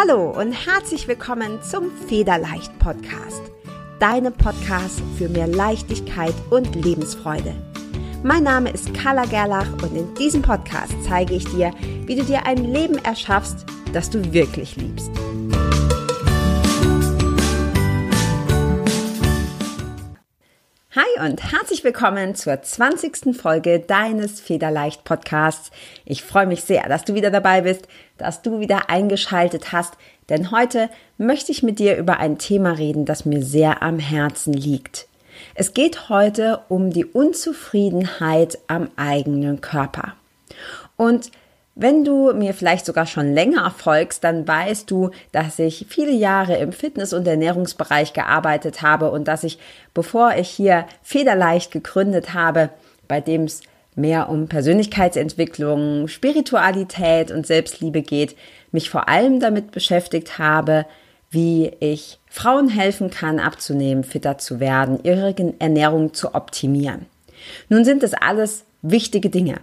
Hallo und herzlich willkommen zum Federleicht Podcast. Deinem Podcast für mehr Leichtigkeit und Lebensfreude. Mein Name ist Carla Gerlach und in diesem Podcast zeige ich dir, wie du dir ein Leben erschaffst, das du wirklich liebst. Hi und herzlich willkommen zur 20. Folge deines Federleicht Podcasts. Ich freue mich sehr, dass du wieder dabei bist, dass du wieder eingeschaltet hast, denn heute möchte ich mit dir über ein Thema reden, das mir sehr am Herzen liegt. Es geht heute um die Unzufriedenheit am eigenen Körper. Und wenn du mir vielleicht sogar schon länger folgst, dann weißt du, dass ich viele Jahre im Fitness- und Ernährungsbereich gearbeitet habe und dass ich, bevor ich hier Federleicht gegründet habe, bei dem es mehr um Persönlichkeitsentwicklung, Spiritualität und Selbstliebe geht, mich vor allem damit beschäftigt habe, wie ich Frauen helfen kann, abzunehmen, fitter zu werden, ihre Ernährung zu optimieren. Nun sind das alles wichtige Dinge.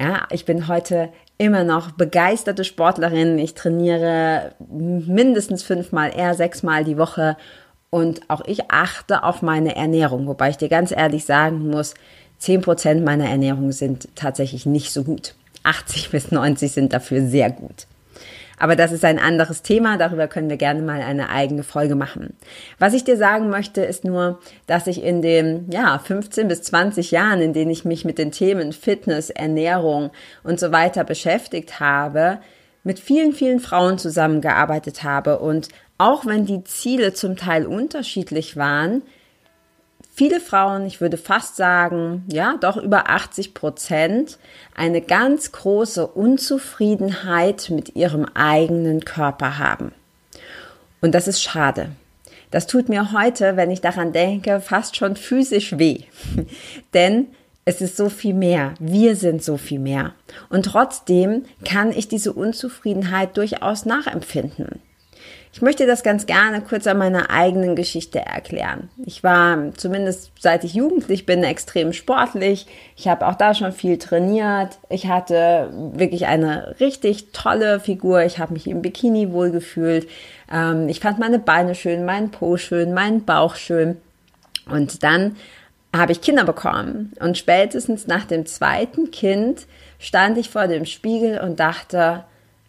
Ja, ich bin heute immer noch begeisterte Sportlerin. Ich trainiere mindestens fünfmal, eher sechsmal die Woche. Und auch ich achte auf meine Ernährung, wobei ich dir ganz ehrlich sagen muss, zehn Prozent meiner Ernährung sind tatsächlich nicht so gut. 80 bis 90 sind dafür sehr gut. Aber das ist ein anderes Thema, darüber können wir gerne mal eine eigene Folge machen. Was ich dir sagen möchte, ist nur, dass ich in den ja, 15 bis 20 Jahren, in denen ich mich mit den Themen Fitness, Ernährung und so weiter beschäftigt habe, mit vielen, vielen Frauen zusammengearbeitet habe und auch wenn die Ziele zum Teil unterschiedlich waren, viele Frauen, ich würde fast sagen, ja, doch über 80 Prozent, eine ganz große Unzufriedenheit mit ihrem eigenen Körper haben. Und das ist schade. Das tut mir heute, wenn ich daran denke, fast schon physisch weh. Denn es ist so viel mehr. Wir sind so viel mehr. Und trotzdem kann ich diese Unzufriedenheit durchaus nachempfinden. Ich möchte das ganz gerne kurz an meiner eigenen Geschichte erklären. Ich war zumindest seit ich jugendlich bin extrem sportlich. Ich habe auch da schon viel trainiert. Ich hatte wirklich eine richtig tolle Figur. Ich habe mich im Bikini wohlgefühlt. Ähm, ich fand meine Beine schön, meinen Po schön, meinen Bauch schön. Und dann habe ich Kinder bekommen. Und spätestens nach dem zweiten Kind stand ich vor dem Spiegel und dachte,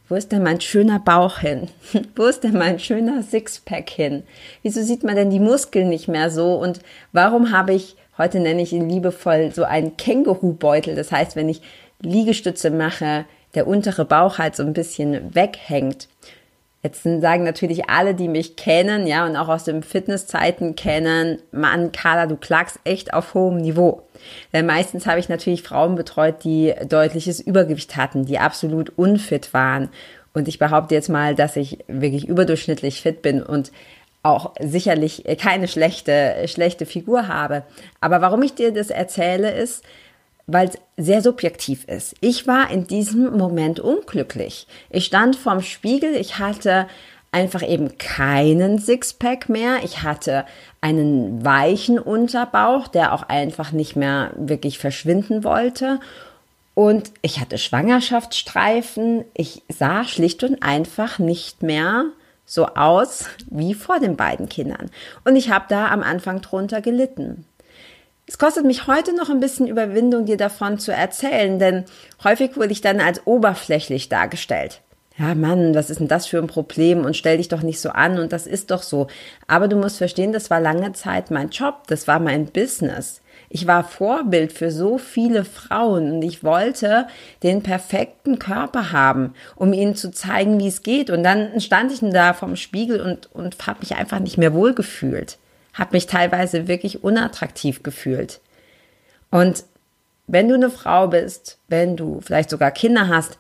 wo ist denn mein schöner Bauch hin? Wo ist denn mein schöner Sixpack hin? Wieso sieht man denn die Muskeln nicht mehr so? Und warum habe ich, heute nenne ich ihn liebevoll, so einen Kängurubeutel? Das heißt, wenn ich Liegestütze mache, der untere Bauch halt so ein bisschen weghängt. Jetzt sagen natürlich alle, die mich kennen, ja, und auch aus den Fitnesszeiten kennen, Mann, Carla, du klagst echt auf hohem Niveau. Denn meistens habe ich natürlich Frauen betreut, die deutliches Übergewicht hatten, die absolut unfit waren. Und ich behaupte jetzt mal, dass ich wirklich überdurchschnittlich fit bin und auch sicherlich keine schlechte, schlechte Figur habe. Aber warum ich dir das erzähle, ist, weil es sehr subjektiv ist. Ich war in diesem Moment unglücklich. Ich stand vorm Spiegel, ich hatte einfach eben keinen Sixpack mehr. Ich hatte einen weichen Unterbauch, der auch einfach nicht mehr wirklich verschwinden wollte. Und ich hatte Schwangerschaftsstreifen. Ich sah schlicht und einfach nicht mehr so aus wie vor den beiden Kindern. Und ich habe da am Anfang drunter gelitten. Es kostet mich heute noch ein bisschen Überwindung, dir davon zu erzählen, denn häufig wurde ich dann als oberflächlich dargestellt. Ja, Mann, was ist denn das für ein Problem und stell dich doch nicht so an und das ist doch so. Aber du musst verstehen, das war lange Zeit mein Job, das war mein Business. Ich war Vorbild für so viele Frauen und ich wollte den perfekten Körper haben, um ihnen zu zeigen, wie es geht. Und dann stand ich da vorm Spiegel und, und habe mich einfach nicht mehr wohlgefühlt habe mich teilweise wirklich unattraktiv gefühlt. Und wenn du eine Frau bist, wenn du vielleicht sogar Kinder hast,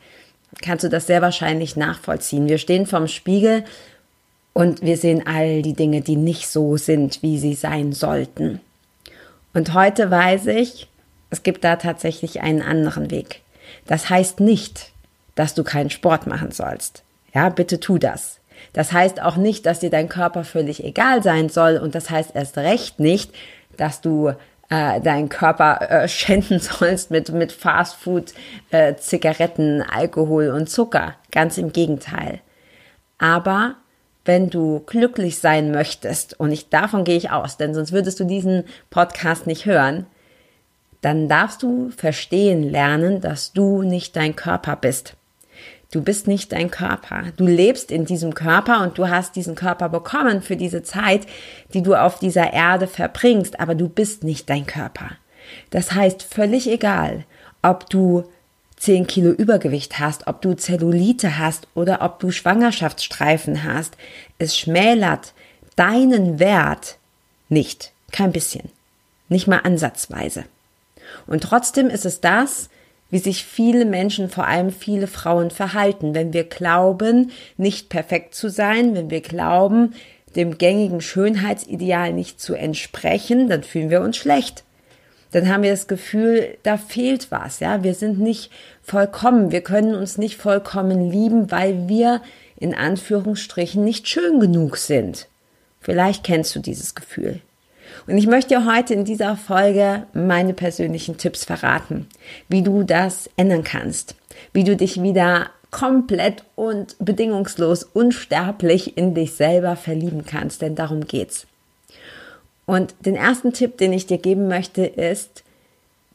kannst du das sehr wahrscheinlich nachvollziehen. Wir stehen vorm Spiegel und wir sehen all die Dinge, die nicht so sind, wie sie sein sollten. Und heute weiß ich, es gibt da tatsächlich einen anderen Weg. Das heißt nicht, dass du keinen Sport machen sollst. Ja, bitte tu das. Das heißt auch nicht, dass dir dein Körper völlig egal sein soll und das heißt erst recht nicht, dass du äh, deinen Körper äh, schänden sollst mit, mit Fastfood, äh, Zigaretten, Alkohol und Zucker. Ganz im Gegenteil. Aber wenn du glücklich sein möchtest, und ich, davon gehe ich aus, denn sonst würdest du diesen Podcast nicht hören, dann darfst du verstehen lernen, dass du nicht dein Körper bist. Du bist nicht dein Körper. Du lebst in diesem Körper und du hast diesen Körper bekommen für diese Zeit, die du auf dieser Erde verbringst, aber du bist nicht dein Körper. Das heißt, völlig egal, ob du 10 Kilo Übergewicht hast, ob du Zellulite hast oder ob du Schwangerschaftsstreifen hast, es schmälert deinen Wert nicht. Kein bisschen. Nicht mal ansatzweise. Und trotzdem ist es das, wie sich viele Menschen, vor allem viele Frauen verhalten, wenn wir glauben, nicht perfekt zu sein, wenn wir glauben, dem gängigen Schönheitsideal nicht zu entsprechen, dann fühlen wir uns schlecht. Dann haben wir das Gefühl, da fehlt was, ja. Wir sind nicht vollkommen. Wir können uns nicht vollkommen lieben, weil wir in Anführungsstrichen nicht schön genug sind. Vielleicht kennst du dieses Gefühl. Und ich möchte dir heute in dieser Folge meine persönlichen Tipps verraten, wie du das ändern kannst, wie du dich wieder komplett und bedingungslos unsterblich in dich selber verlieben kannst, denn darum geht's. Und den ersten Tipp, den ich dir geben möchte, ist,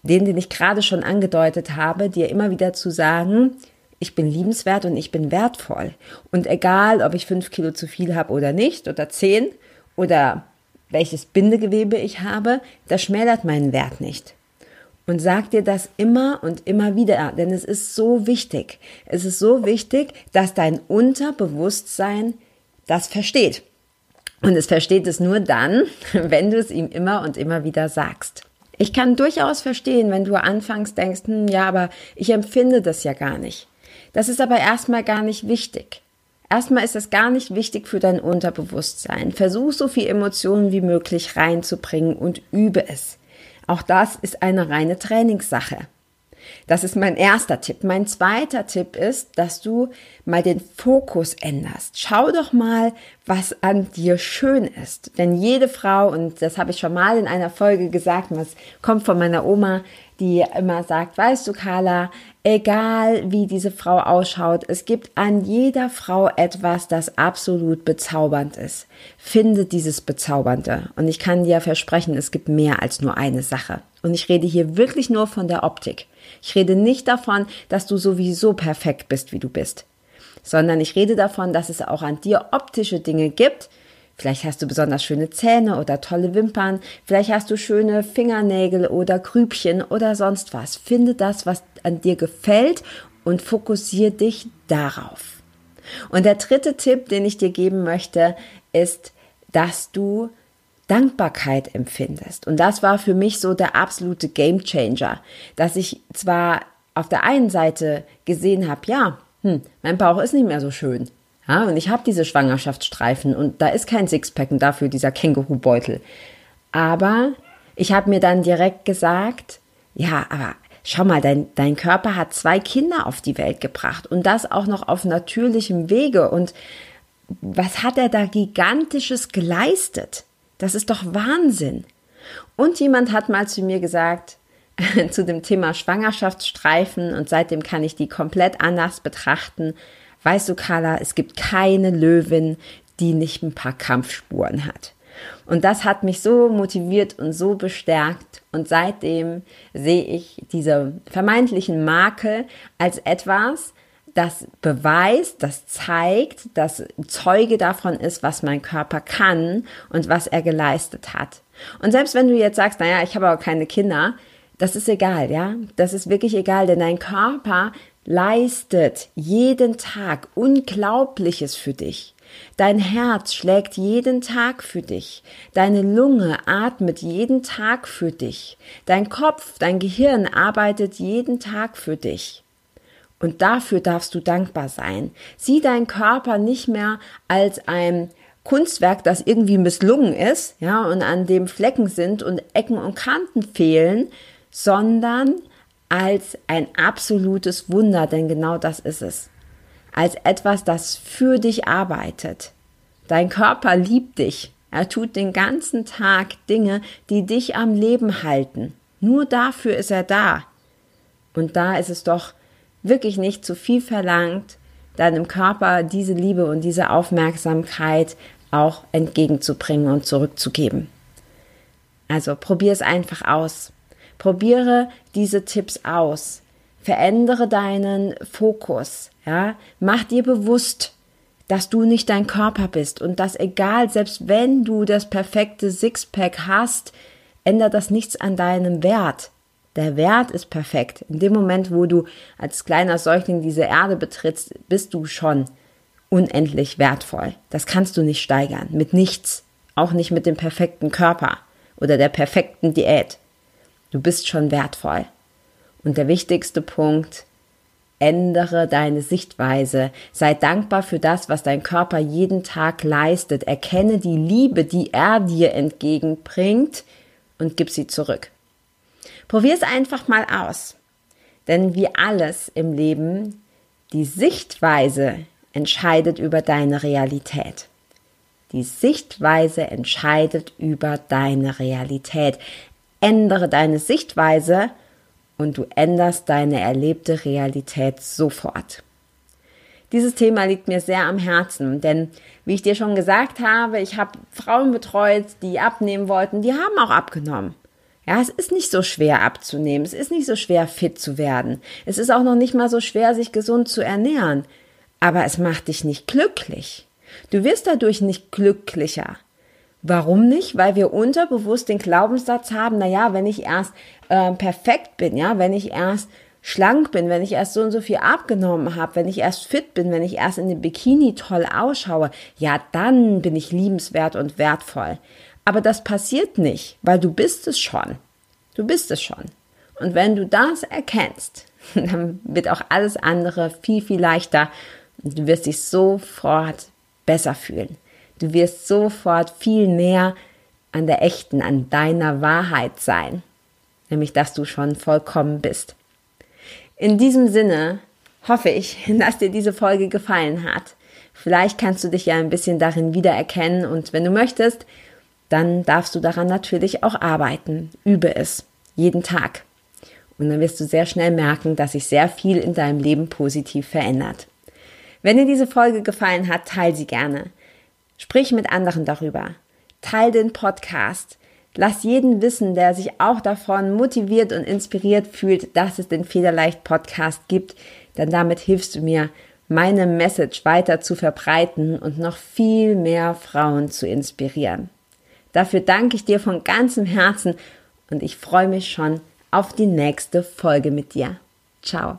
den, den ich gerade schon angedeutet habe, dir immer wieder zu sagen, ich bin liebenswert und ich bin wertvoll. Und egal, ob ich fünf Kilo zu viel habe oder nicht, oder zehn, oder welches Bindegewebe ich habe, das schmälert meinen Wert nicht. Und sag dir das immer und immer wieder, denn es ist so wichtig. Es ist so wichtig, dass dein Unterbewusstsein das versteht. Und es versteht es nur dann, wenn du es ihm immer und immer wieder sagst. Ich kann durchaus verstehen, wenn du anfangs denkst, hm, ja, aber ich empfinde das ja gar nicht. Das ist aber erstmal gar nicht wichtig. Erstmal ist es gar nicht wichtig für dein Unterbewusstsein. Versuch so viel Emotionen wie möglich reinzubringen und übe es. Auch das ist eine reine Trainingssache. Das ist mein erster Tipp. Mein zweiter Tipp ist, dass du mal den Fokus änderst. Schau doch mal, was an dir schön ist. Denn jede Frau, und das habe ich schon mal in einer Folge gesagt, das kommt von meiner Oma, die immer sagt, weißt du, Carla, egal wie diese Frau ausschaut, es gibt an jeder Frau etwas, das absolut bezaubernd ist. Finde dieses Bezaubernde. Und ich kann dir versprechen, es gibt mehr als nur eine Sache. Und ich rede hier wirklich nur von der Optik. Ich rede nicht davon, dass du sowieso perfekt bist, wie du bist, sondern ich rede davon, dass es auch an dir optische Dinge gibt. Vielleicht hast du besonders schöne Zähne oder tolle Wimpern, vielleicht hast du schöne Fingernägel oder Grübchen oder sonst was. Finde das, was an dir gefällt und fokussiere dich darauf. Und der dritte Tipp, den ich dir geben möchte, ist, dass du Dankbarkeit empfindest. Und das war für mich so der absolute Game Changer, dass ich zwar auf der einen Seite gesehen habe, ja, hm, mein Bauch ist nicht mehr so schön. Ja, und ich habe diese Schwangerschaftsstreifen und da ist kein Sixpack und dafür dieser Kängurubeutel. Aber ich habe mir dann direkt gesagt, ja, aber schau mal, dein, dein Körper hat zwei Kinder auf die Welt gebracht und das auch noch auf natürlichem Wege. Und was hat er da gigantisches geleistet? Das ist doch Wahnsinn. Und jemand hat mal zu mir gesagt, zu dem Thema Schwangerschaftsstreifen und seitdem kann ich die komplett anders betrachten. Weißt du, Carla, es gibt keine Löwin, die nicht ein paar Kampfspuren hat. Und das hat mich so motiviert und so bestärkt. Und seitdem sehe ich diese vermeintlichen Makel als etwas, das beweist, das zeigt, das Zeuge davon ist, was mein Körper kann und was er geleistet hat. Und selbst wenn du jetzt sagst, naja, ich habe aber keine Kinder, das ist egal, ja? Das ist wirklich egal, denn dein Körper leistet jeden Tag Unglaubliches für dich. Dein Herz schlägt jeden Tag für dich. Deine Lunge atmet jeden Tag für dich. Dein Kopf, dein Gehirn arbeitet jeden Tag für dich. Und dafür darfst du dankbar sein. Sieh deinen Körper nicht mehr als ein Kunstwerk, das irgendwie misslungen ist, ja, und an dem Flecken sind und Ecken und Kanten fehlen, sondern als ein absolutes Wunder, denn genau das ist es. Als etwas, das für dich arbeitet. Dein Körper liebt dich. Er tut den ganzen Tag Dinge, die dich am Leben halten. Nur dafür ist er da. Und da ist es doch wirklich nicht zu viel verlangt, deinem Körper diese Liebe und diese Aufmerksamkeit auch entgegenzubringen und zurückzugeben. Also probier es einfach aus. Probiere diese Tipps aus. Verändere deinen Fokus. Ja, mach dir bewusst, dass du nicht dein Körper bist und dass egal, selbst wenn du das perfekte Sixpack hast, ändert das nichts an deinem Wert. Der Wert ist perfekt. In dem Moment, wo du als kleiner Säugling diese Erde betrittst, bist du schon unendlich wertvoll. Das kannst du nicht steigern. Mit nichts. Auch nicht mit dem perfekten Körper oder der perfekten Diät. Du bist schon wertvoll. Und der wichtigste Punkt, ändere deine Sichtweise. Sei dankbar für das, was dein Körper jeden Tag leistet. Erkenne die Liebe, die er dir entgegenbringt und gib sie zurück. Probier es einfach mal aus. Denn wie alles im Leben, die Sichtweise entscheidet über deine Realität. Die Sichtweise entscheidet über deine Realität. Ändere deine Sichtweise und du änderst deine erlebte Realität sofort. Dieses Thema liegt mir sehr am Herzen, denn wie ich dir schon gesagt habe, ich habe Frauen betreut, die abnehmen wollten, die haben auch abgenommen. Ja, es ist nicht so schwer abzunehmen, es ist nicht so schwer fit zu werden, es ist auch noch nicht mal so schwer, sich gesund zu ernähren, aber es macht dich nicht glücklich. Du wirst dadurch nicht glücklicher. Warum nicht? Weil wir unterbewusst den Glaubenssatz haben, na ja, wenn ich erst äh, perfekt bin, ja, wenn ich erst schlank bin, wenn ich erst so und so viel abgenommen habe, wenn ich erst fit bin, wenn ich erst in dem Bikini toll ausschaue, ja, dann bin ich liebenswert und wertvoll. Aber das passiert nicht, weil du bist es schon. Du bist es schon. Und wenn du das erkennst, dann wird auch alles andere viel, viel leichter und du wirst dich sofort besser fühlen. Du wirst sofort viel näher an der echten, an deiner Wahrheit sein, nämlich dass du schon vollkommen bist. In diesem Sinne hoffe ich, dass dir diese Folge gefallen hat. Vielleicht kannst du dich ja ein bisschen darin wiedererkennen und wenn du möchtest, dann darfst du daran natürlich auch arbeiten. Übe es jeden Tag. Und dann wirst du sehr schnell merken, dass sich sehr viel in deinem Leben positiv verändert. Wenn dir diese Folge gefallen hat, teile sie gerne. Sprich mit anderen darüber. Teil den Podcast. Lass jeden wissen, der sich auch davon motiviert und inspiriert fühlt, dass es den Federleicht Podcast gibt, denn damit hilfst du mir, meine Message weiter zu verbreiten und noch viel mehr Frauen zu inspirieren. Dafür danke ich dir von ganzem Herzen und ich freue mich schon auf die nächste Folge mit dir. Ciao.